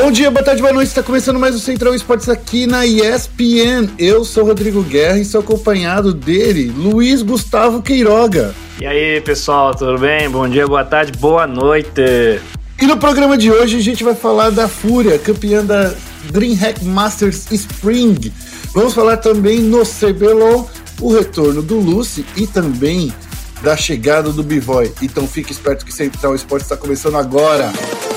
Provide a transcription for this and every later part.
Bom dia, boa tarde, boa noite. Está começando mais o Central Esportes aqui na ESPN. Eu sou Rodrigo Guerra e sou acompanhado dele, Luiz Gustavo Queiroga. E aí, pessoal, tudo bem? Bom dia, boa tarde, boa noite. E no programa de hoje a gente vai falar da Fúria, campeã da DreamHack Masters Spring. Vamos falar também no CBLOL, o retorno do Lucy e também da chegada do Bivoy. Então fique esperto que Central Esportes está começando agora. Vai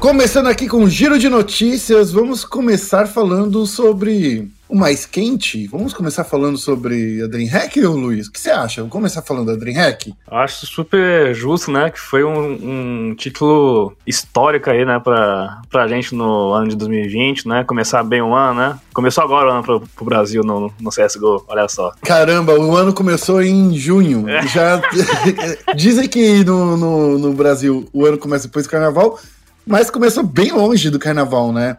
Começando aqui com um giro de notícias, vamos começar falando sobre o mais quente. Vamos começar falando sobre a DreamHack, Luiz? O que você acha? Vamos começar falando da DreamHack? Acho super justo, né? Que foi um, um, título histórico aí, né? Pra, pra gente no ano de 2020, né? Começar bem o ano, né? Começou agora o ano pro, pro Brasil no, no CSGO, olha só. Caramba, o ano começou em junho. É. Já Dizem que no, no, no Brasil o ano começa depois do carnaval mas começou bem longe do carnaval, né?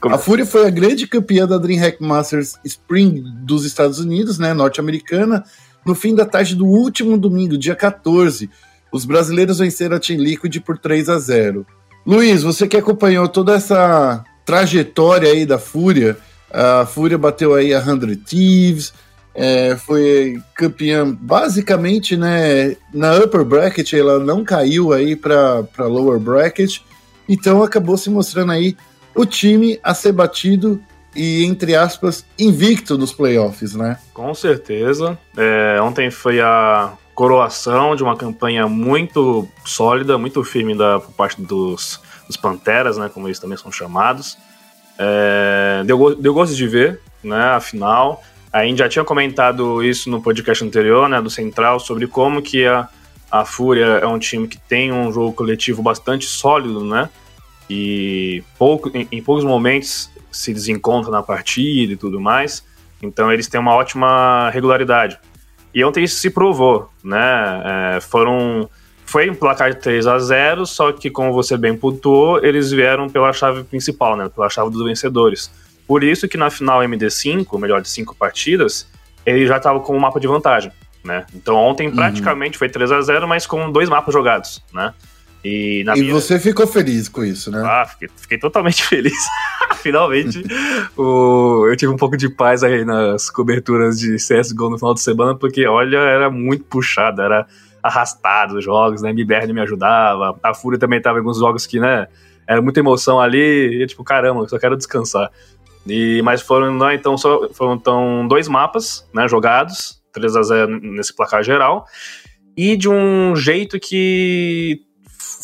Como? A Fúria foi a grande campeã da DreamHack Masters Spring dos Estados Unidos, né, norte-americana, no fim da tarde do último domingo, dia 14. Os brasileiros venceram a Team Liquid por 3 a 0. Luiz, você que acompanhou toda essa trajetória aí da Fúria, a Fúria bateu aí a 100 Thieves, é, foi campeã basicamente, né, na upper bracket, ela não caiu aí para lower bracket, então acabou se mostrando aí o time a ser batido e, entre aspas, invicto nos playoffs, né? Com certeza. É, ontem foi a coroação de uma campanha muito sólida, muito firme da, por parte dos, dos Panteras, né? Como eles também são chamados. É, deu, deu gosto de ver, né? Afinal, a gente já tinha comentado isso no podcast anterior, né? Do Central, sobre como que a a Fúria é um time que tem um jogo coletivo bastante sólido, né? E pouco, em, em poucos momentos se desencontra na partida e tudo mais. Então eles têm uma ótima regularidade. E ontem isso se provou, né? É, foram. Foi um placar de 3 a 0 só que, como você bem pontuou, eles vieram pela chave principal, né? Pela chave dos vencedores. Por isso que na final MD5, melhor de cinco partidas, ele já estava com um mapa de vantagem né? Então ontem uhum. praticamente foi 3 a 0 mas com dois mapas jogados, né? E, e minha... você ficou feliz com isso, né? Ah, fiquei, fiquei totalmente feliz. Finalmente, o, eu tive um pouco de paz aí nas coberturas de CSGO no final de semana, porque, olha, era muito puxado, era arrastado os jogos, né? MBR me ajudava, a Fúria também tava em alguns jogos que, né? Era muita emoção ali, e tipo, caramba, eu só quero descansar. E, mas foram, né, então, só, foram então dois mapas, né, jogados, 3 a 0 nesse placar geral. E de um jeito que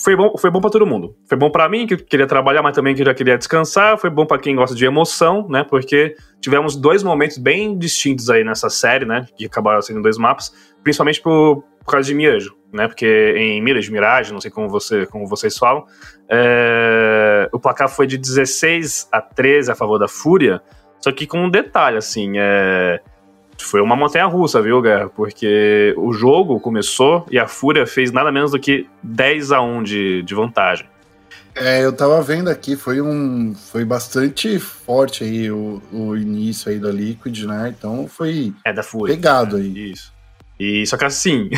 foi bom, foi bom para todo mundo. Foi bom para mim, que queria trabalhar, mas também que já queria descansar. Foi bom para quem gosta de emoção, né? Porque tivemos dois momentos bem distintos aí nessa série, né? Que acabaram sendo dois mapas, principalmente por, por causa de Mirage, né? Porque em Mirage, Mirage, não sei como, você, como vocês falam, é, o placar foi de 16 a 13 a favor da Fúria, só que com um detalhe, assim, é foi uma montanha russa, viu, Guerra? Porque o jogo começou e a Fúria fez nada menos do que 10 a 1 de, de vantagem. É, eu tava vendo aqui, foi um. Foi bastante forte aí o, o início aí da Liquid, né? Então foi. É da Fúria. Pegado aí. Isso. E só que assim,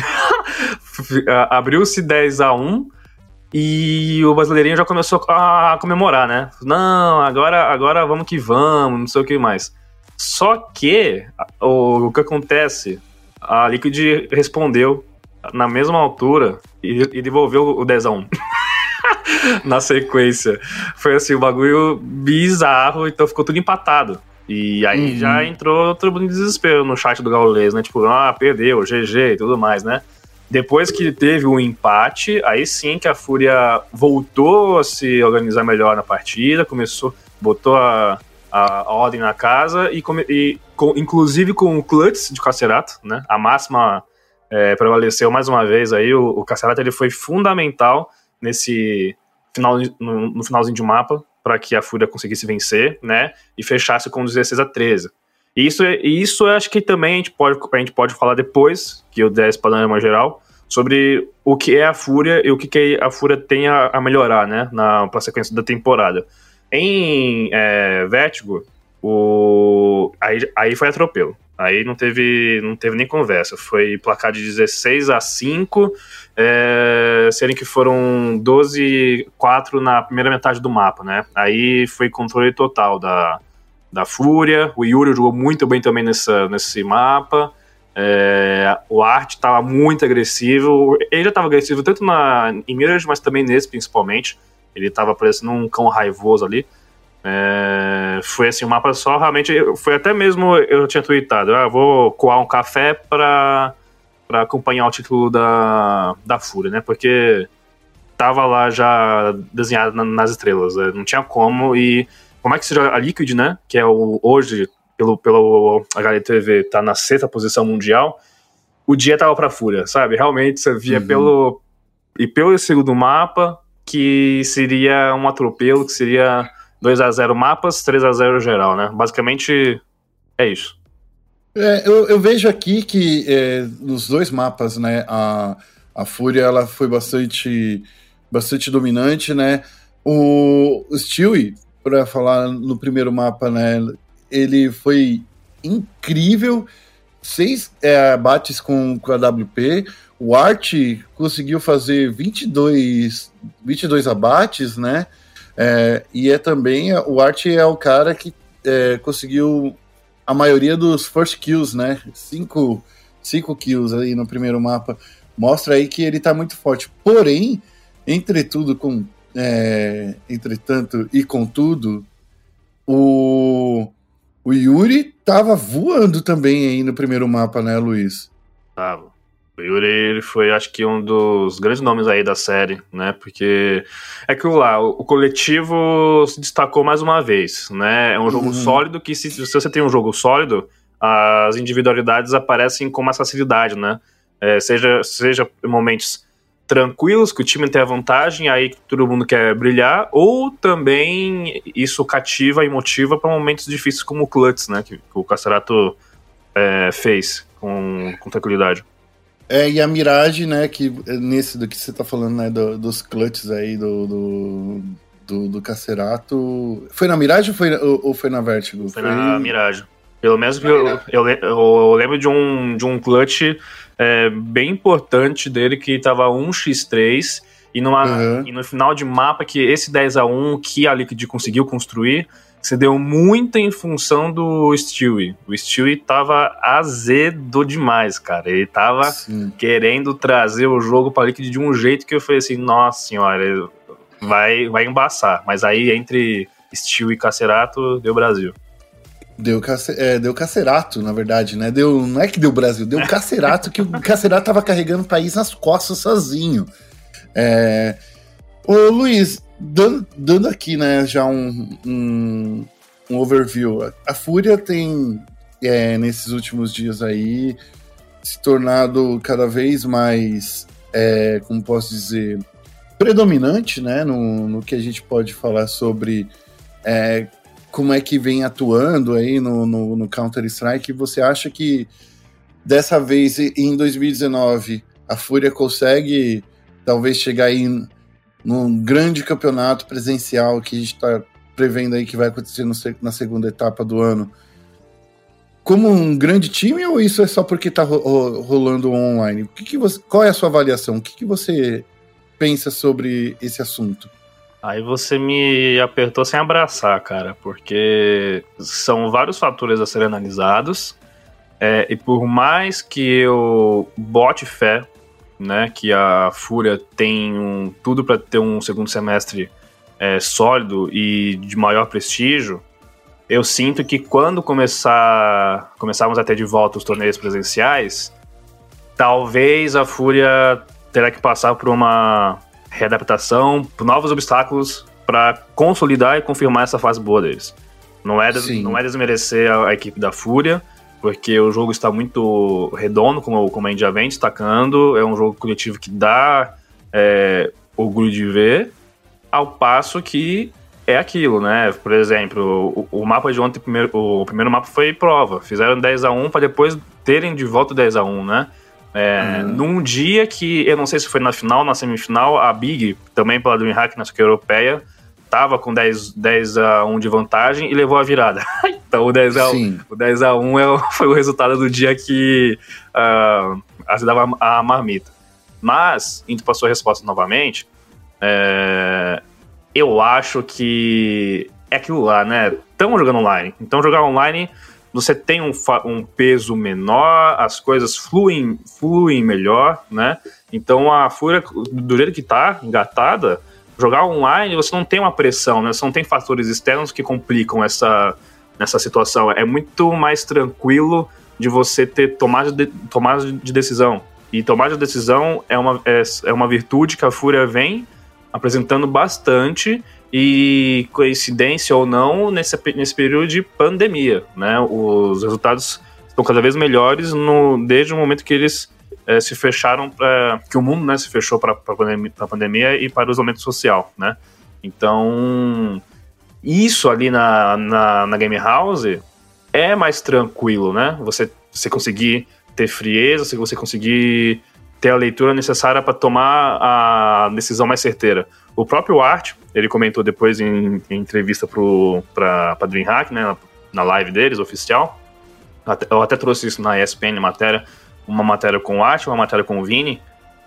abriu-se 10 a 1 e o brasileirinho já começou a comemorar, né? Não, agora, agora vamos que vamos, não sei o que mais. Só que o, o que acontece? A Liquid respondeu na mesma altura e, e devolveu o 10 a 1. na sequência. Foi assim, o um bagulho bizarro, então ficou tudo empatado. E aí uhum. já entrou todo mundo em desespero no chat do Gaules, né? Tipo, ah, perdeu, GG e tudo mais, né? Depois que teve o um empate, aí sim que a Fúria voltou a se organizar melhor na partida, começou, botou a, a, a ordem na casa e, e com, inclusive com o Klutz de Cacerato, né? A máxima é, prevaleceu mais uma vez aí. O, o Cacerato ele foi fundamental nesse final no, no finalzinho de mapa para que a Fúria conseguisse vencer, né? E fechasse com 16 a 13. E isso, isso eu acho que também a gente, pode, a gente pode falar depois, que eu der esse panorama geral, sobre o que é a Fúria e o que, que a Fúria tem a, a melhorar, né, na pra sequência da temporada. Em é, Vertigo, o, aí, aí foi atropelo. Aí não teve, não teve nem conversa. Foi placar de 16 a 5, é, sendo que foram 12 4 na primeira metade do mapa, né? Aí foi controle total da, da Fúria. O Yuri jogou muito bem também nessa, nesse mapa. É, o Art estava muito agressivo. Ele já estava agressivo tanto na, em Mirage, mas também nesse principalmente. Ele estava parecendo um cão raivoso ali. É, foi assim, um mapa só, realmente, foi até mesmo, eu tinha tweetado, ah, vou coar um café para para acompanhar o título da, da Fúria, né, porque tava lá já desenhado na, nas estrelas, né? não tinha como, e como é que seja a Liquid, né, que é o, hoje, pelo, pelo HLTV, tá na sexta posição mundial, o dia tava pra Fúria, sabe, realmente você via uhum. pelo, e pelo segundo mapa, que seria um atropelo, que seria 2 a 0 mapas, 3 a 0 geral, né? Basicamente é isso. É, eu, eu, vejo aqui que é, nos dois mapas, né, a, a Fúria ela foi bastante, bastante dominante, né? O, o Stewie, para falar no primeiro mapa, né, ele foi incrível, seis é, abates com, com a WP, o Art conseguiu fazer 22, 22 abates, né? É, e é também, o Art é o cara que é, conseguiu a maioria dos first kills, né? Cinco, cinco kills aí no primeiro mapa. Mostra aí que ele tá muito forte. Porém, entretudo, com, é, entretanto e contudo, o, o Yuri tava voando também aí no primeiro mapa, né, Luiz? Tava. O Yuri ele foi, acho que, um dos grandes nomes aí da série, né? Porque é que lá, o, coletivo se destacou mais uma vez, né? É um jogo uhum. sólido que, se, se, você tem um jogo sólido, as individualidades aparecem com mais facilidade, né? É, seja, seja em momentos tranquilos, que o time tem a vantagem, aí todo mundo quer brilhar, ou também isso cativa e motiva para momentos difíceis como o Clutch, né? Que, que o Cacerato é, fez com, com tranquilidade. É, e a Mirage, né, que nesse do que você tá falando, né, do, dos clutches aí, do, do, do, do Cacerato. Foi na Mirage ou foi, ou, ou foi na Vertigo? Foi, foi, na Mirage. Pelo menos eu, eu, eu, lembro de um, de um clutch é, bem importante dele que tava 1x3 e, numa, uhum. e no final de mapa que esse 10x1 que a Liquid conseguiu construir se deu muito em função do Stewie. O Stewie tava azedo demais, cara. Ele tava Sim. querendo trazer o jogo para Liquid de um jeito que eu falei assim, nossa senhora, vai, vai embaçar. Mas aí entre Stewie e Cacerato, deu Brasil. Deu, é, deu Cacerato, na verdade, né? Deu, não é que deu Brasil, deu Cacerato, que o Cacerato tava carregando o país nas costas sozinho. É... Ô Luiz, dando, dando aqui, né, já um, um, um overview. A Fúria tem, é, nesses últimos dias aí, se tornado cada vez mais, é, como posso dizer, predominante, né, no, no que a gente pode falar sobre é, como é que vem atuando aí no, no, no Counter-Strike. Você acha que dessa vez, em 2019, a Fúria consegue talvez chegar aí num grande campeonato presencial que a gente está prevendo aí que vai acontecer no, na segunda etapa do ano, como um grande time ou isso é só porque está ro rolando online? O que, que você, qual é a sua avaliação? O que, que você pensa sobre esse assunto? Aí você me apertou sem abraçar, cara, porque são vários fatores a serem analisados. É, e por mais que eu bote fé né, que a Fúria tem um, tudo para ter um segundo semestre é, sólido e de maior prestígio, eu sinto que quando começar começarmos a ter de volta os torneios presenciais, talvez a Fúria terá que passar por uma readaptação, por novos obstáculos para consolidar e confirmar essa fase boa deles. Não é, des, não é desmerecer a, a equipe da Fúria, porque o jogo está muito redondo, como, como a gente já vem destacando. É um jogo coletivo que dá é, orgulho de ver, ao passo que é aquilo, né? Por exemplo, o, o mapa de ontem, primeiro, o primeiro mapa foi prova. Fizeram 10 a 1 para depois terem de volta 10 a 1 né? É, uhum. Num dia que, eu não sei se foi na final, na semifinal, a Big, também pela DreamHack, na Suca Europeia, tava com 10, 10 a 1 de vantagem e levou a virada. então o 10 a, 1, o 10 a 1 é, foi o resultado do dia que uh, ajudava a marmita. Mas, indo para sua resposta novamente, é, eu acho que é aquilo lá, né? Estamos jogando online. Então jogar online você tem um, um, peso menor, as coisas fluem, fluem melhor, né? Então a Fúria, do jeito que tá, engatada, jogar online você não tem uma pressão, né? Você não tem fatores externos que complicam essa, essa situação. É muito mais tranquilo de você ter tomada de, de decisão. E tomada de decisão é uma, é, é uma virtude que a Fúria vem apresentando bastante e coincidência ou não, nesse, nesse período de pandemia, né? Os resultados estão cada vez melhores no, desde o momento que eles é, se fecharam para que o mundo né, se fechou para a pandemia, pandemia e para o isolamento social, né? Então isso ali na, na, na, game house é mais tranquilo, né? Você, você conseguir ter frieza, você conseguir ter a leitura necessária para tomar a decisão mais certeira. O próprio Art, ele comentou depois em, em entrevista para a DreamHack, né, na live deles, oficial, eu até trouxe isso na ESPN, matéria, uma matéria com o Art, uma matéria com o Vini,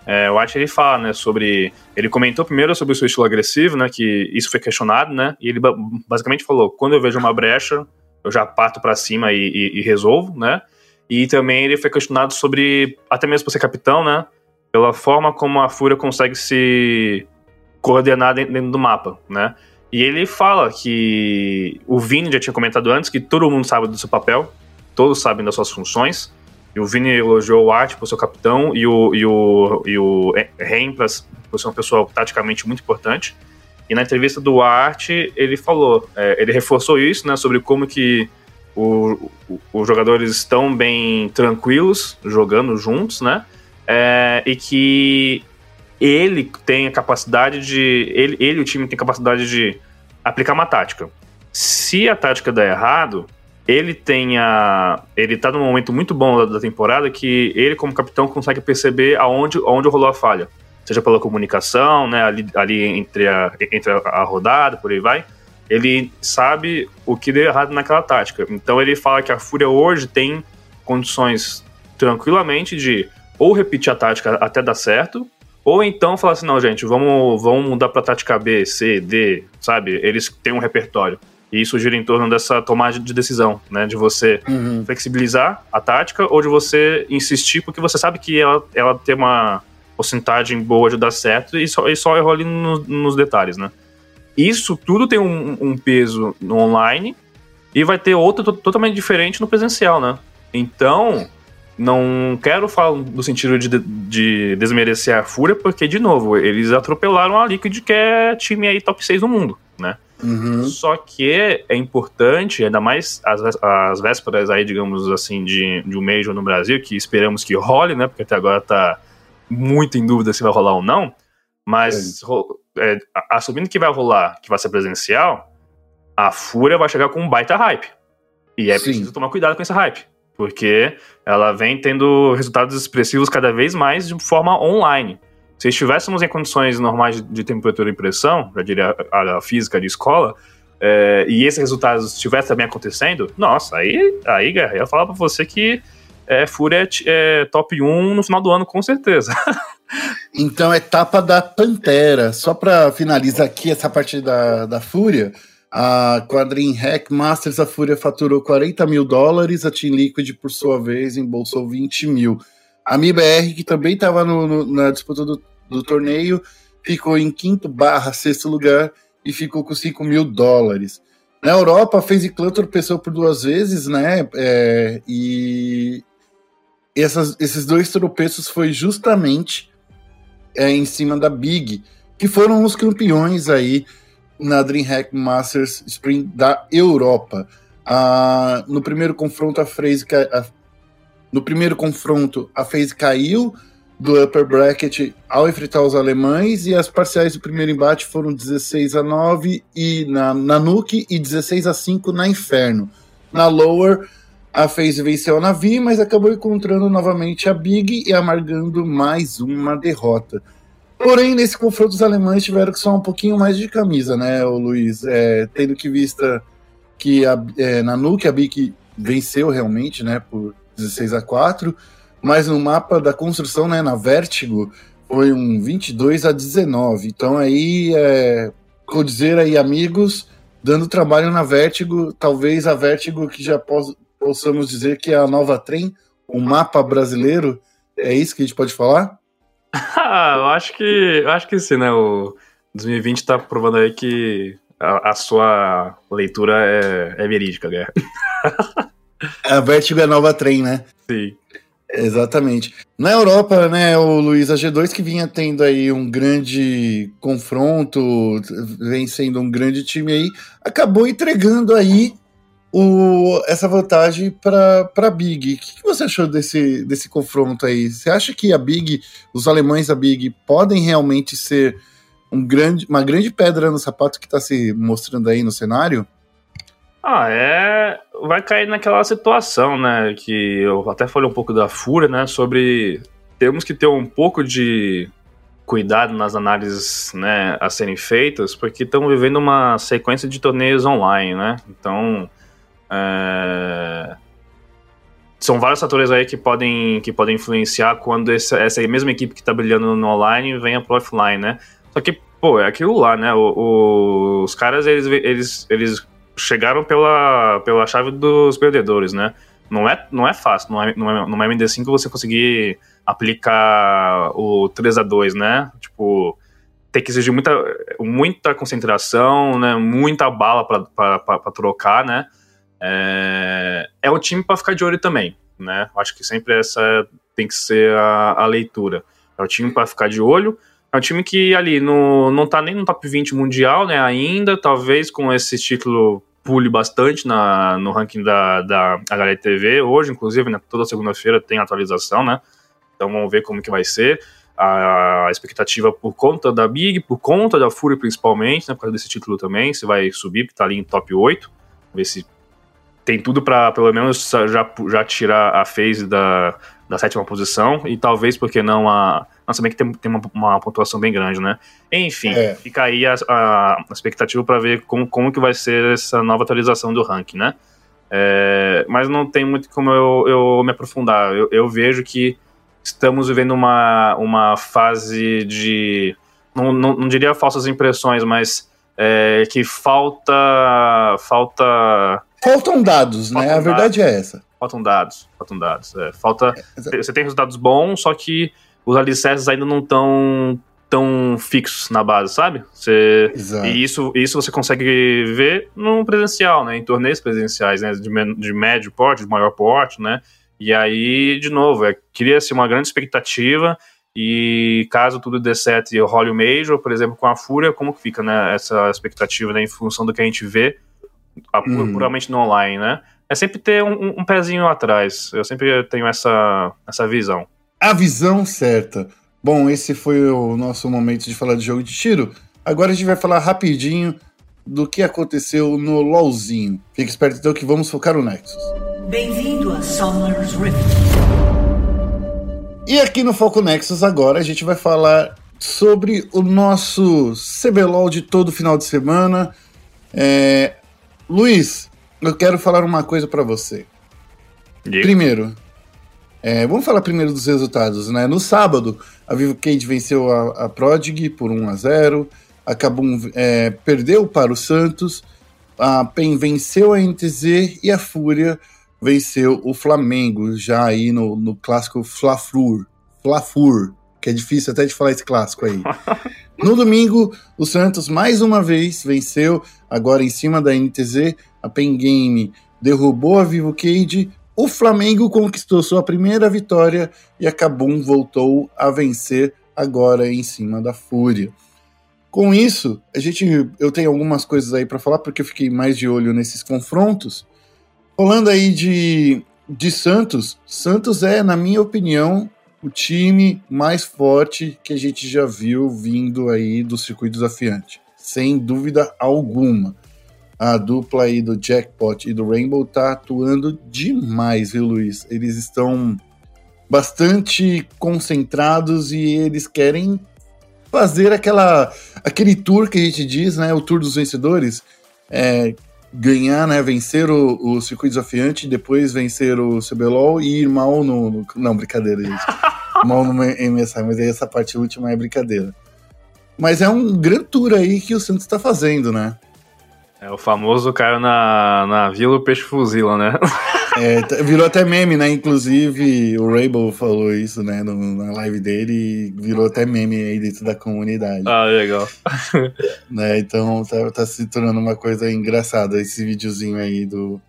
é, o Art ele fala, né, sobre, ele comentou primeiro sobre o seu estilo agressivo, né, que isso foi questionado, né, e ele basicamente falou, quando eu vejo uma brecha, eu já parto para cima e, e, e resolvo, né, e também ele foi questionado sobre, até mesmo por ser capitão, né? Pela forma como a Fúria consegue se coordenar dentro do mapa, né? E ele fala que o Vini já tinha comentado antes que todo mundo sabe do seu papel, todos sabem das suas funções. E o Vini elogiou o Art por seu capitão e o, e o, e o Reim por ser uma pessoa taticamente muito importante. E na entrevista do Art, ele falou, é, ele reforçou isso, né, sobre como que o, o, os jogadores estão bem tranquilos jogando juntos, né? É, e que ele tem a capacidade de. Ele, ele e o time tem capacidade de aplicar uma tática. Se a tática der errado, ele tem a. Ele tá num momento muito bom da, da temporada que ele, como capitão, consegue perceber aonde, aonde rolou a falha. Seja pela comunicação, né? Ali, ali entre, a, entre a, rodada, por aí vai ele sabe o que deu errado naquela tática. Então ele fala que a Fúria hoje tem condições tranquilamente de ou repetir a tática até dar certo, ou então falar assim, não, gente, vamos, vamos mudar para tática B, C, D, sabe? Eles têm um repertório. E isso gira em torno dessa tomada de decisão, né? De você uhum. flexibilizar a tática ou de você insistir, porque você sabe que ela, ela tem uma porcentagem boa de dar certo e só, e só errou ali no, nos detalhes, né? Isso tudo tem um, um peso no online e vai ter outro totalmente diferente no presencial, né? Então, não quero falar no sentido de, de desmerecer a Fúria, porque, de novo, eles atropelaram a Liquid, que é time aí top 6 do mundo, né? Uhum. Só que é importante, ainda mais as, as vésperas aí, digamos assim, de, de um Major no Brasil, que esperamos que role, né? Porque até agora tá muito em dúvida se vai rolar ou não. Mas é, assumindo que vai rolar, que vai ser presencial, a Fúria vai chegar com um baita hype. E é Sim. preciso tomar cuidado com esse hype. Porque ela vem tendo resultados expressivos cada vez mais de forma online. Se estivéssemos em condições normais de temperatura e pressão, já diria a, a física de escola, é, e esses resultados estivessem também acontecendo, nossa, aí, aí Guerra, eu falar pra você que é, Fúria é, é top 1 no final do ano, com certeza. Então, etapa da Pantera. Só para finalizar aqui essa parte da, da Fúria, a Quadrim Hack Masters, a Fúria faturou 40 mil dólares, a Team Liquid, por sua vez, embolsou 20 mil. A MIBR, que também estava na disputa do, do torneio, ficou em quinto barra sexto lugar e ficou com 5 mil dólares. Na Europa, a FaZe Clan tropeçou por duas vezes, né? É, e essas, esses dois tropeços foi justamente é, em cima da Big, que foram os campeões aí na DreamHack Masters Spring da Europa. Ah, no primeiro confronto, a a, no primeiro confronto, a FaZe caiu do upper bracket ao enfrentar os alemães e as parciais do primeiro embate foram 16 a 9 e na, na Nuke e 16 a 5 na Inferno. Na lower, A FaZe venceu a Navi, mas acabou encontrando novamente a Big e amargando mais uma derrota. Porém, nesse confronto, os alemães tiveram que só um pouquinho mais de camisa, né, o Luiz? É, tendo que vista que a, é, na Nuke a Big venceu realmente, né, por 16 a 4, mas no mapa da construção, né, na Vertigo, foi um 22 a 19. Então aí, é, vou dizer aí, amigos, dando trabalho na Vertigo, talvez a Vertigo que já poss possamos dizer que é a nova trem, o mapa brasileiro, é isso que a gente pode falar? Ah, eu acho que eu acho que sim, né? O 2020 tá provando aí que a, a sua leitura é, é verídica, né? a Vertigo é a nova trem, né? Sim. Exatamente. Na Europa, né, o Luiz, a G2 que vinha tendo aí um grande confronto, vem sendo um grande time aí, acabou entregando aí o, essa vantagem para a Big. O que, que, você achou desse, desse confronto aí? Você acha que a Big, os alemães da Big, podem realmente ser um grande, uma grande pedra no sapato que está se mostrando aí no cenário? Ah, é. Vai cair naquela situação, né? Que eu até falei um pouco da Fúria, né? Sobre temos que ter um pouco de cuidado nas análises né, a serem feitas, porque estamos vivendo uma sequência de torneios online, né? Então, é... São vários fatores aí que podem, que podem influenciar quando essa, essa mesma equipe que está brilhando no online venha pro offline, né? Só que, pô, é aquilo lá, né? O, o, os caras, eles, eles, eles chegaram pela, pela chave dos perdedores, né? Não é, não é fácil no, no MD5 você conseguir aplicar o 3 a 2 né? Tipo, tem que exigir muita, muita concentração, né? Muita bala para trocar, né? É, é um time para ficar de olho também, né? Acho que sempre essa tem que ser a, a leitura. É um time para ficar de olho. É um time que ali no, não tá nem no top 20 mundial, né? Ainda, talvez com esse título pule bastante na, no ranking da, da HLTV. Hoje, inclusive, né, toda segunda-feira tem atualização, né? Então vamos ver como que vai ser. A, expectativa por conta da Big, por conta da Fúria principalmente, né? Por causa desse título também, se vai subir, porque tá ali em top 8. Ver se tem tudo para pelo menos já, já tirar a phase da, da sétima posição e talvez, porque não, a. Nós também que tem, tem uma, uma pontuação bem grande, né? Enfim, é. fica aí a, a, expectativa para ver como, como que vai ser essa nova atualização do ranking, né? É, mas não tem muito como eu, eu me aprofundar. Eu, eu, vejo que estamos vivendo uma, uma fase de. Não, não, não diria falsas impressões, mas é, que falta. Falta Faltam dados, né? Faltam a verdade é essa. Faltam dados, faltam dados. É, falta. É, você tem resultados bons, só que os alicerces ainda não estão tão fixos na base, sabe? Você, Exato. E isso, isso você consegue ver no presencial, né? Em torneios presenciais, né? De, de médio porte, de maior porte, né? E aí, de novo, é, cria-se uma grande expectativa e caso tudo dê certo e role o Major, por exemplo, com a Fúria, como que fica, né? Essa expectativa, né? Em função do que a gente vê uhum. puramente no online, né? É sempre ter um, um, pezinho atrás. Eu sempre tenho essa, essa visão. A visão certa. Bom, esse foi o nosso momento de falar de jogo de tiro. Agora a gente vai falar rapidinho do que aconteceu no LoLzinho. Fique esperto então que vamos focar no Nexus. Bem-vindo a Summer's Rift. E aqui no Foco Nexus agora a gente vai falar sobre o nosso CBLOL de todo final de semana. É, Luiz, eu quero falar uma coisa para você. Primeiro, é, vamos falar primeiro dos resultados, né? No sábado, a Vivo Cade venceu a, a Prodig por 1 a 0 a Kabum é, perdeu para o Santos, a PEN venceu a NTZ e a Fúria venceu o Flamengo, já aí no, no clássico Flafur, Flafur, que é difícil até de falar esse clássico aí. No domingo, o Santos mais uma vez venceu, agora em cima da NTZ, a Pen Game derrubou a Vivo Cage, o Flamengo conquistou sua primeira vitória e a Kabum voltou a vencer agora em cima da Fúria. Com isso, a gente, eu tenho algumas coisas aí para falar porque eu fiquei mais de olho nesses confrontos. Falando aí de, de Santos, Santos é, na minha opinião, o time mais forte que a gente já viu vindo aí do circuito desafiante, sem dúvida alguma. A dupla aí do Jackpot e do Rainbow tá atuando demais, viu, Luiz? Eles estão bastante concentrados e eles querem fazer aquela aquele tour que a gente diz, né? O tour dos vencedores. É, ganhar, né? Vencer o, o circuito desafiante, depois vencer o CBLOL e ir mal no. no não, brincadeira, gente. mal no MSI, mas aí essa parte última é brincadeira. Mas é um grande tour aí que o Santos está fazendo, né? É o famoso cara na, na Vila o Peixe Fuzila, né? É, virou até meme, né? Inclusive o Rainbow falou isso, né? No, na live dele e virou até meme aí dentro da comunidade. Ah, legal. né? Então tá, tá se tornando uma coisa engraçada esse videozinho aí do,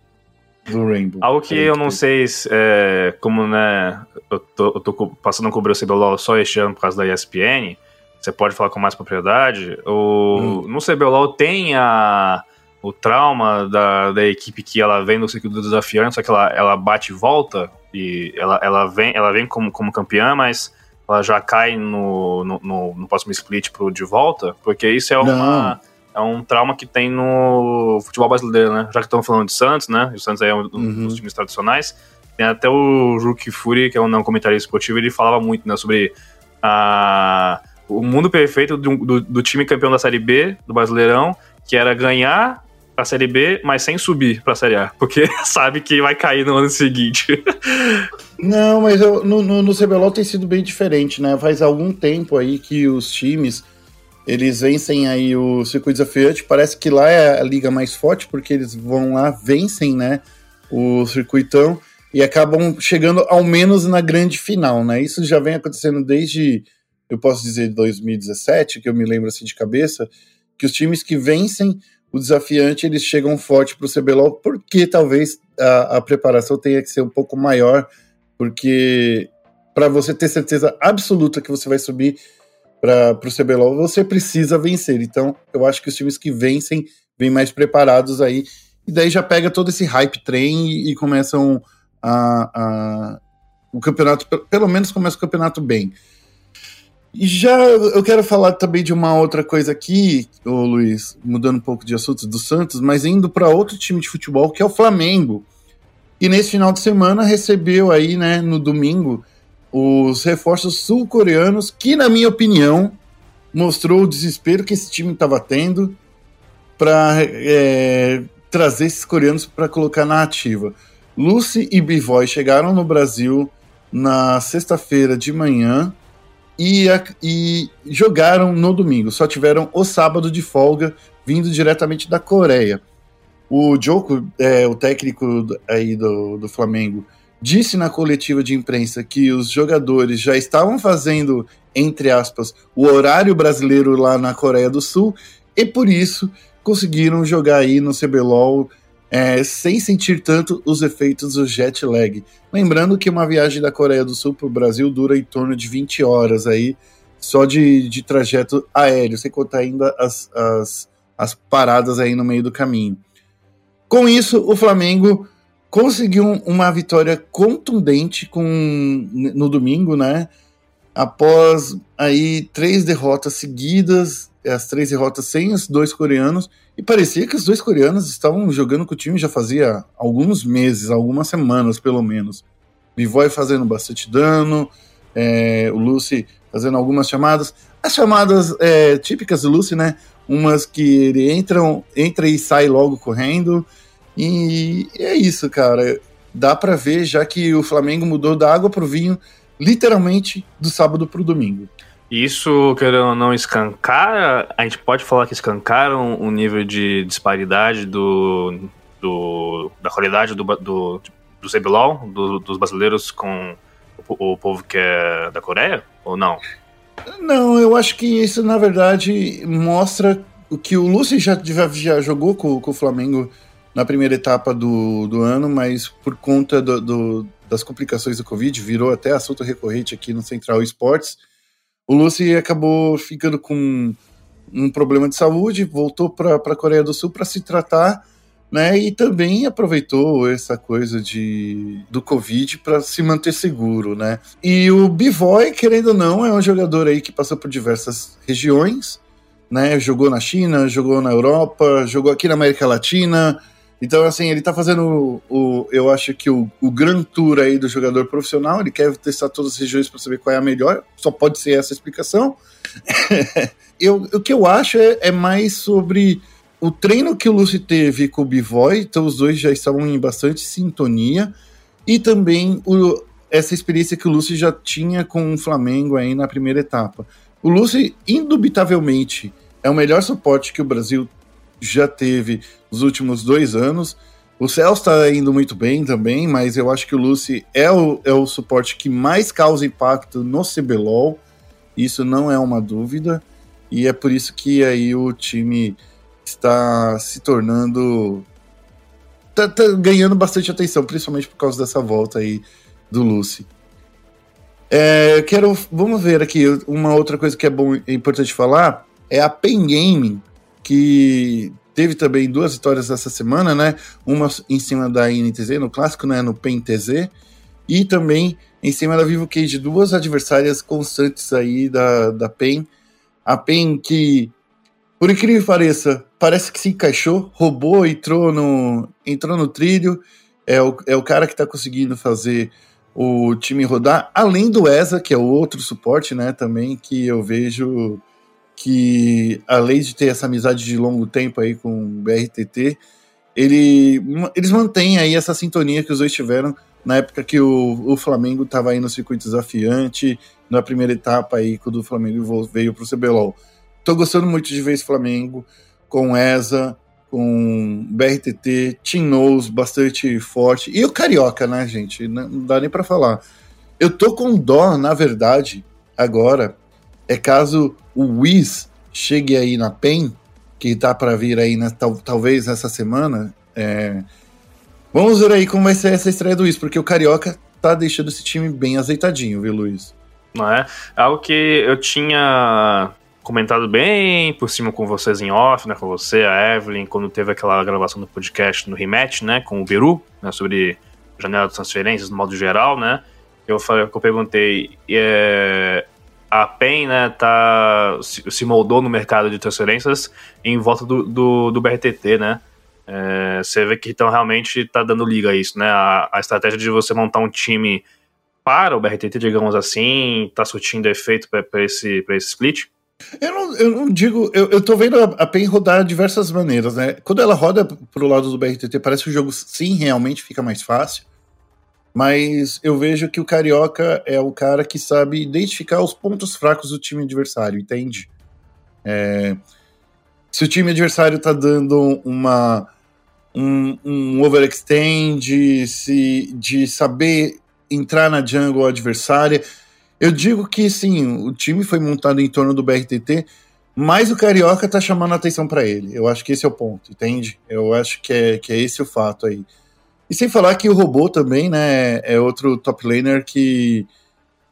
do Rainbow. Algo que eu não sei é, como, né? Eu tô, eu tô passando a cobrir o CBLOL só este ano por causa da ESPN. Você pode falar com mais propriedade. O, hum. No CBLOL tem a o trauma da, da equipe que ela vem no circuito do desafiante, só que ela, ela bate e volta, e ela, ela vem, ela vem como, como campeã, mas ela já cai no, no, no, no próximo split pro de volta, porque isso é uma. É um trauma que tem no futebol brasileiro, né? Já que estamos falando de Santos, né? O Santos é um uhum. dos times tradicionais. Tem até o Juki Fury, que é um não comentarista esportivo, ele falava muito né, sobre a, o mundo perfeito do, do, do time campeão da Série B, do Brasileirão, que era ganhar pra Série B, mas sem subir pra Série A, porque sabe que vai cair no ano seguinte. Não, mas eu, no, no, no CBLOL tem sido bem diferente, né? Faz algum tempo aí que os times eles vencem aí o circuito desafiante. Parece que lá é a liga mais forte, porque eles vão lá, vencem, né? O circuitão e acabam chegando ao menos na grande final, né? Isso já vem acontecendo desde, eu posso dizer, 2017, que eu me lembro assim de cabeça, que os times que vencem o desafiante eles chegam forte para o CBLOL, porque talvez a, a, preparação tenha que ser um pouco maior, porque para você ter certeza absoluta que você vai subir para o CBLOL, você precisa vencer. Então, eu acho que os times que vencem vêm mais preparados aí, e daí já pega todo esse hype trem e, e começam a, a, o campeonato, pelo menos começa o campeonato bem. E já eu quero falar também de uma outra coisa aqui, ô Luiz, mudando um pouco de assuntos do Santos, mas indo para outro time de futebol que é o Flamengo. E nesse final de semana recebeu aí, né, no domingo, os reforços sul-coreanos, que na minha opinião mostrou o desespero que esse time estava tendo para é, trazer esses coreanos para colocar na ativa. Lucy e Bivoy chegaram no Brasil na sexta-feira de manhã e, e jogaram no domingo. Só tiveram o sábado de folga, vindo diretamente da Coreia. O Joko, é, o técnico aí do, do Flamengo, disse na coletiva de imprensa que os jogadores já estavam fazendo, entre aspas, o horário brasileiro lá na Coreia do Sul e por isso conseguiram jogar aí no CBLOL é, sem sentir tanto os efeitos do jet lag. Lembrando que uma viagem da Coreia do Sul para o Brasil dura em torno de 20 horas aí, só de, de trajeto aéreo, sem contar ainda as, as, as paradas aí no meio do caminho. Com isso, o Flamengo conseguiu uma vitória contundente com, no domingo, né? Após aí três derrotas seguidas, as três derrotas sem os dois coreanos, e parecia que os dois coreanos estavam jogando com o time já fazia alguns meses, algumas semanas pelo menos. Vivoy fazendo bastante dano, é, o Lucy fazendo algumas chamadas. As chamadas é, típicas do Lucy, né? Umas que ele entra, entra e sai logo correndo. E é isso, cara. Dá para ver já que o Flamengo mudou da água pro vinho, literalmente do sábado pro domingo. Isso, querendo ou não, escancara, a gente pode falar que escancaram o nível de disparidade do, do da qualidade do, do, do CBLOL, do, dos brasileiros com o, o, povo que é da Coreia, ou não? Não, eu acho que isso, na verdade, mostra o que o Lúcio já, já, já jogou com, com, o Flamengo na primeira etapa do, do ano, mas por conta do, do, das complicações do Covid, virou até assunto recorrente aqui no Central Esportes, o Lucy acabou ficando com um problema de saúde, voltou para a Coreia do Sul para se tratar, né? E também aproveitou essa coisa de do Covid para se manter seguro, né? E o Bivoy, querendo ou não, é um jogador aí que passou por diversas regiões, né? Jogou na China, jogou na Europa, jogou aqui na América Latina. Então, assim, ele tá fazendo o, o eu acho que o, o Grand Tour aí do jogador profissional, ele quer testar todas as regiões para saber qual é a melhor, só pode ser essa explicação. eu, o que eu acho é, é, mais sobre o treino que o Lucy teve com o Bivoy, então os dois já estavam em bastante sintonia, e também o, essa experiência que o Lucy já tinha com o Flamengo aí na primeira etapa. O Lucy, indubitavelmente, é o melhor suporte que o Brasil já teve nos últimos dois anos. O Celso está indo muito bem também, mas eu acho que o Lucy é o, é o suporte que mais causa impacto no CBLOL. Isso não é uma dúvida. E é por isso que aí o time está se tornando. Tá, tá ganhando bastante atenção, principalmente por causa dessa volta aí do Lucy. É, quero. Vamos ver aqui. Uma outra coisa que é bom é importante falar é a Pen Gaming, que teve também duas vitórias essa semana, né? Uma em cima da INTZ, no clássico, né? No PEN TZ, e também em cima da Vivo Cage, duas adversárias constantes aí da, da PEN. A PEN que, por incrível que pareça, parece que se encaixou, roubou, entrou no, entrou no trilho, é o, é o cara que tá conseguindo fazer o time rodar, além do ESA, que é o outro suporte, né, também, que eu vejo que além de ter essa amizade de longo tempo aí com o BRTT, ele, eles mantêm aí essa sintonia que os dois tiveram na época que o, o Flamengo estava aí no circuito desafiante, na primeira etapa aí, quando o Flamengo veio para o CBLOL. Tô gostando muito de ver esse Flamengo com ESA, com BRTT, Team Knows bastante forte. E o Carioca, né, gente? Não dá nem para falar. Eu tô com dó, na verdade, agora, é caso o Wiz chegue aí na PEN, que tá para vir aí, né, tal, talvez essa semana. É... Vamos ver aí como vai ser essa estreia do Wiz, porque o Carioca tá deixando esse time bem azeitadinho, viu, Luiz? Não é? Algo que eu tinha comentado bem por cima com vocês em off, né, com você, a Evelyn, quando teve aquela gravação do podcast no rematch, né, com o Beru, né, sobre janela de transferências no modo geral, né, eu falei, eu perguntei, é, a PEN né, tá, se moldou no mercado de transferências em volta do, do, do BRTT, né? É, você vê que então realmente está dando liga a isso, né? A, a, estratégia de você montar um time para o BRTT, digamos assim, está surtindo efeito para esse, esse split? Eu não, eu não digo, eu, eu tô vendo a, a PEN rodar de diversas maneiras, né? Quando ela roda pro lado do BRTT, parece que o jogo sim realmente fica mais fácil mas eu vejo que o Carioca é o cara que sabe identificar os pontos fracos do time adversário, entende? É, se o time adversário tá dando uma um, um overextend, se, de saber entrar na jungle adversária, eu digo que sim, o time foi montado em torno do BRTT, mas o Carioca tá chamando a atenção para ele. Eu acho que esse é o ponto, entende? Eu acho que é, que é esse o fato aí. E sem falar que o robô também, né, é outro top laner que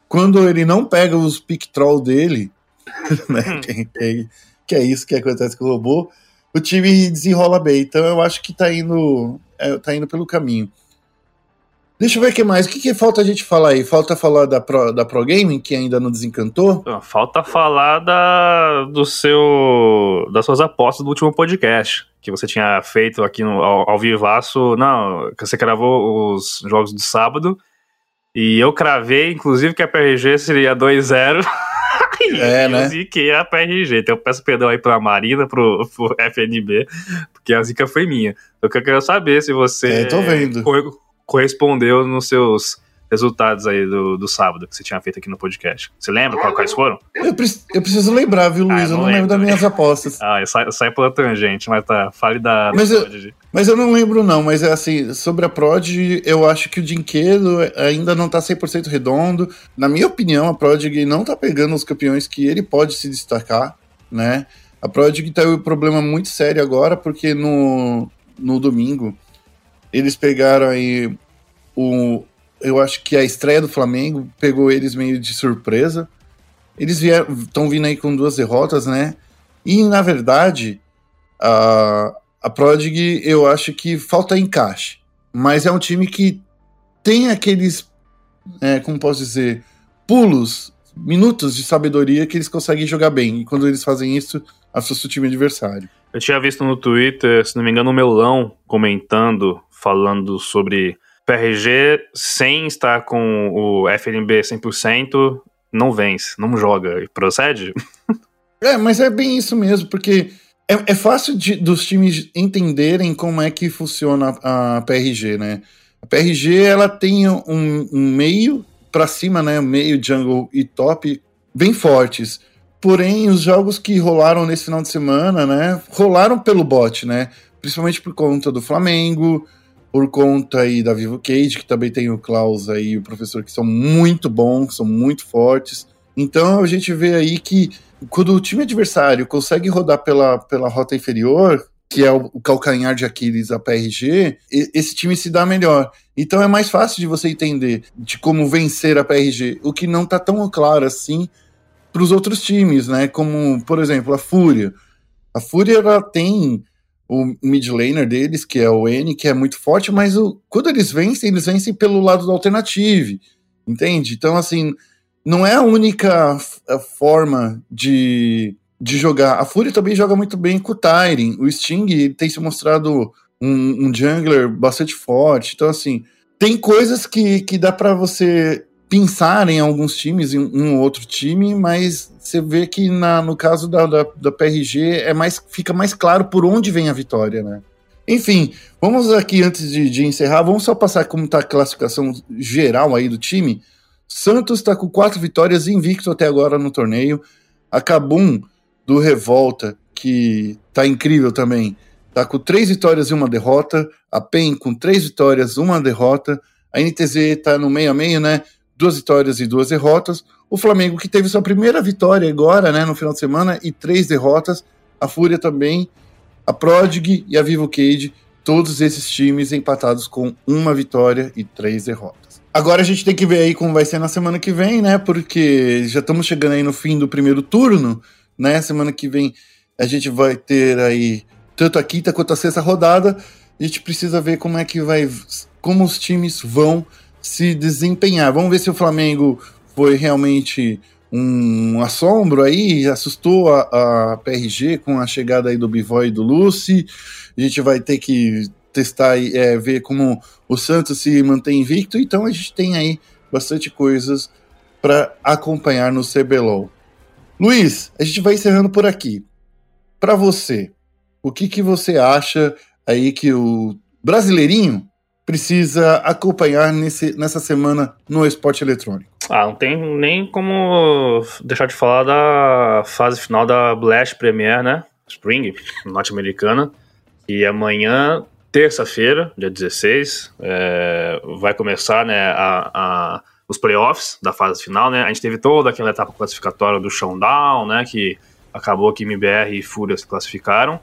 quando ele não pega os pick troll dele, né, hum. que, que, que, é isso que acontece com o robô, o time desenrola bem. Então eu acho que tá indo, é, tá indo pelo caminho. Deixa eu ver o que mais. O que, que, falta a gente falar aí? Falta falar da Pro, da Pro Gaming, que ainda não desencantou? Falta falar da, do seu, das suas apostas do último podcast que você tinha feito aqui no, ao, ao vivaço. Não, que você gravou os jogos do sábado. E eu cravei, inclusive, que a PRG seria 2-0. É, né? Eu ziquei a PRG. Então eu peço perdão aí pra Marina, pro, pro FNB, porque a zica foi minha. Então, eu quero saber se você é, correspondeu nos seus resultados aí do, do sábado que você tinha feito aqui no podcast. Você lembra quais foram? Eu, pre eu preciso lembrar, viu, Luiz? Ah, eu não, lembro, lembro das minhas apostas. ah, eu saio, saio pela tangente, mas tá. Fale da, mas eu, mas eu não lembro, não. Mas é assim, sobre a Prodigy, eu acho que o dinheiro ainda não tá 100% redondo. Na minha opinião, a Prodigy não tá pegando os campeões que ele pode se destacar, né? A Prodigy tá um problema muito sério agora, porque no, no domingo eles pegaram aí o, eu acho que a estreia do Flamengo pegou eles meio de surpresa. Eles estão vindo aí com duas derrotas, né? E, na verdade, a, a Prodig, eu acho que falta encaixe. Mas é um time que tem aqueles, é, como posso dizer, pulos, minutos de sabedoria que eles conseguem jogar bem. E quando eles fazem isso, acesso ao time adversário. Eu tinha visto no Twitter, se não me engano, o Melão comentando, falando sobre PRG sem estar com o FNB 100%, não vence, não joga. Procede? É, mas é bem isso mesmo, porque é, é fácil de, dos times entenderem como é que funciona a PRG, né? A PRG ela tem um, um meio para cima, né? Meio, jungle e top bem fortes. Porém, os jogos que rolaram nesse final de semana, né? Rolaram pelo bot, né? Principalmente por conta do Flamengo, por conta aí da Vivo Cage, que também tem o Klaus aí, o professor, que são muito bons, são muito fortes. Então a gente vê aí que quando o time adversário consegue rodar pela, pela rota inferior, que é o, o calcanhar de Aquiles, a PRG, esse time se dá melhor. Então é mais fácil de você entender de como vencer a PRG, o que não tá tão claro assim para os outros times, né? Como, por exemplo, a Fúria. A Fúria ela tem o mid laner deles, que é o N, que é muito forte, mas o, quando eles vencem, eles vencem pelo lado do alternative, entende? Então, assim, não é a única forma de, de jogar. A Fúria também joga muito bem com o Tyrion. O Sting tem se mostrado um, um jungler bastante forte. Então, assim, tem coisas que, que dá para você pensar em alguns times, em um ou outro time, mas você vê que na, no caso da, da, da, PRG é mais, fica mais claro por onde vem a vitória, né? Enfim, vamos aqui, antes de, de encerrar, vamos só passar como está a classificação geral aí do time. Santos está com quatro vitórias invicto até agora no torneio. A Cabum do Revolta, que tá incrível também, tá com três vitórias e uma derrota. A PEN com três vitórias, uma derrota. A NTZ tá no meio a meio, né? Duas vitórias e duas derrotas. O Flamengo, que teve sua primeira vitória agora, né, no final de semana, e três derrotas. A Fúria também. A Prodig e a Vivo Cage, todos esses times empatados com uma vitória e três derrotas. Agora a gente tem que ver aí como vai ser na semana que vem, né? Porque já estamos chegando aí no fim do primeiro turno, né? Semana que vem a gente vai ter aí tanto a quinta quanto a sexta rodada. A gente precisa ver como é que vai, como os times vão se desempenhar. Vamos ver se o Flamengo foi realmente um assombro aí, assustou a, a PRG com a chegada aí do Bivoy e do Lucy. A gente vai ter que testar e é, ver como o Santos se mantém invicto. Então a gente tem aí bastante coisas para acompanhar no CBLOL. Luiz, a gente vai encerrando por aqui. Para você, o que, que você acha aí que o brasileirinho precisa acompanhar nesse, nessa semana no esporte eletrônico? Ah, não tem nem como deixar de falar da fase final da Blast Premier, né? Spring, norte-americana. E amanhã terça-feira, dia 16, é, vai começar né, a, a, os playoffs da fase final, né? A gente teve toda aquela etapa classificatória do showdown, né? Que acabou que MBR e Fúria se classificaram.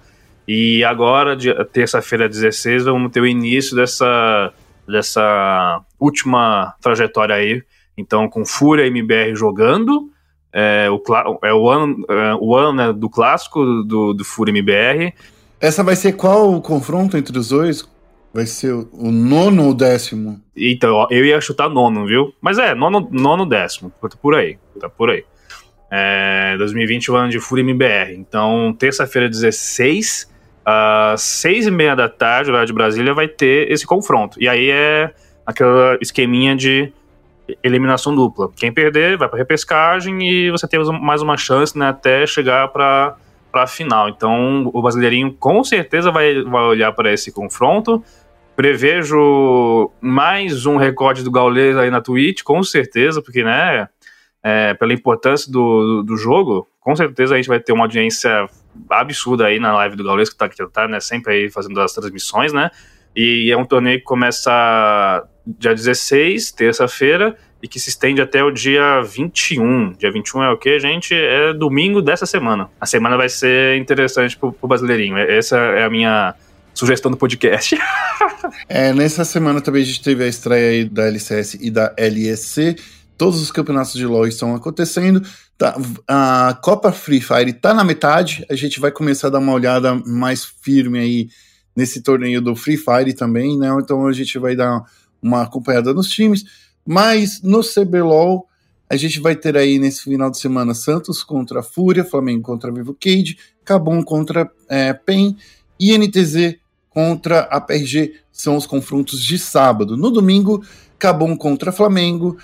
E agora, terça-feira 16, vamos ter o início dessa, dessa última trajetória aí. Então, com Fúria e MBR jogando, é o, é o ano, é o ano né, do clássico do, do Fúria MBR. Essa vai ser qual o confronto entre os dois? Vai ser o nono ou décimo? Então, eu ia chutar nono, viu? Mas é, nono, nono décimo. Tá por aí. Tá por aí. É, 2020 o ano de Fúria MBR. Então, terça-feira, 16, às 6 e meia da tarde, horário de Brasília, vai ter esse confronto. E aí é aquela esqueminha de eliminação dupla. Quem perder vai para repescagem e você tem mais uma chance né, até chegar para para a final. Então, o Brasileirinho com certeza vai, vai olhar para esse confronto. Prevejo mais um recorde do Gaules aí na Twitch, com certeza, porque, né, é, pela importância do, do, jogo, com certeza a gente vai ter uma audiência absurda aí na live do Gaules, que tá, que tá né, sempre aí fazendo as transmissões, né? E é um torneio que começa dia 16, terça-feira, e que se estende até o dia 21. Dia 21 é o que, gente? É domingo dessa semana. A semana vai ser interessante pro, pro brasileirinho. Essa é a minha sugestão do podcast. é, nessa semana também a gente teve a estreia aí da LCS e da LEC. Todos os campeonatos de LoL estão acontecendo. Tá, a Copa Free Fire está na metade. A gente vai começar a dar uma olhada mais firme aí nesse torneio do Free Fire também, né? Então a gente vai dar uma acompanhada nos times. Mas no CBLOL A gente vai ter aí nesse final de semana Santos contra Fúria, Flamengo contra Vivo Cage, Cabum contra é, PEN, INTZ contra a PRG são os confrontos de sábado. No domingo, Cabum contra Flamengo,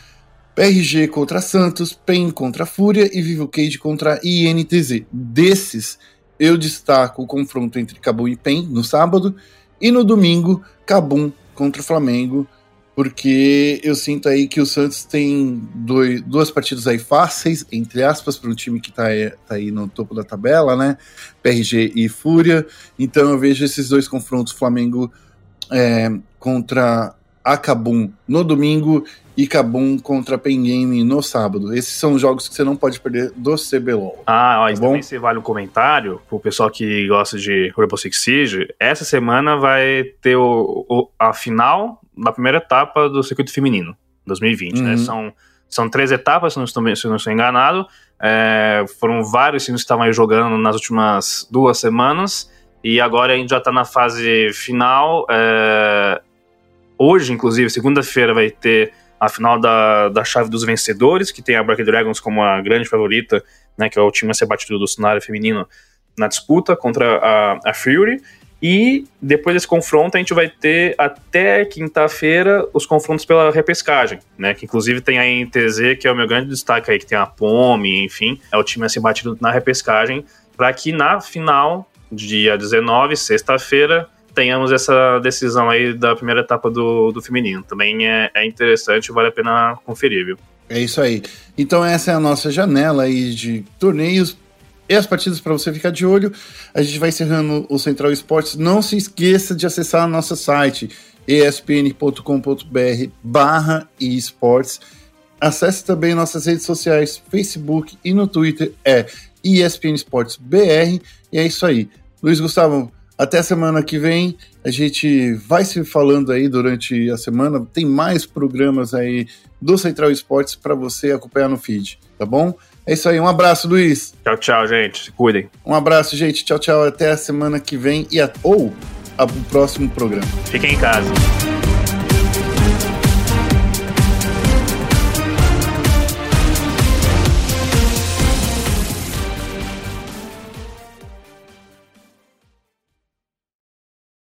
PRG contra Santos, PEN contra Fúria e Vivo Cage contra INTZ. Desses, eu destaco o confronto entre Cabum e PEN no sábado e no domingo, Cabum contra o Flamengo, porque eu sinto aí que o Santos tem dois, duas partidas aí fáceis, entre aspas, para um time que está tá aí no topo da tabela, né? PRG e Fúria. Então eu vejo esses dois confrontos, Flamengo é, contra Acabum no domingo e Cabum contra Pen Game no sábado. Esses são os jogos que você não pode perder do CBLOL. Ah, ó, tá também se vale um comentário pro pessoal que gosta de Rainbow Six Siege. Essa semana vai ter o, o, a final da primeira etapa do circuito feminino, 2020, né? uhum. né? São, são três etapas, se não estou, se não estou enganado. É, foram vários times que estavam jogando nas últimas duas semanas. E agora a gente já está na fase final. É, hoje, inclusive, segunda-feira, vai ter a final da, da chave dos vencedores, que tem a Black Dragons como a grande favorita, né, que é o time a ser batido do cenário feminino na disputa contra a, a Fury. E depois desse confronto, a gente vai ter até quinta-feira os confrontos pela repescagem, né? Que inclusive tem a NTZ, que é o meu grande destaque aí, que tem a POME, enfim, é o time a ser batido na repescagem, para que na final, dia 19, sexta-feira, tenhamos essa decisão aí da primeira etapa do, do feminino. Também é, é interessante, vale a pena conferir, viu? É isso aí. Então essa é a nossa janela aí de torneios e as partidas para você ficar de olho. A gente vai encerrando o Central Esportes. Não se esqueça de acessar nosso site espn.com.br barra esportes. Acesse também nossas redes sociais, Facebook e no Twitter é ESPN Esportes BR. E é isso aí. Luiz Gustavo, até semana que vem. A gente vai se falando aí durante a semana. Tem mais programas aí do Central Esportes para você acompanhar no feed, tá bom? É isso aí. Um abraço, Luiz. Tchau, tchau, gente. Se cuidem. Um abraço, gente. Tchau, tchau. Até a semana que vem e a... ou o próximo programa. Fiquem em casa.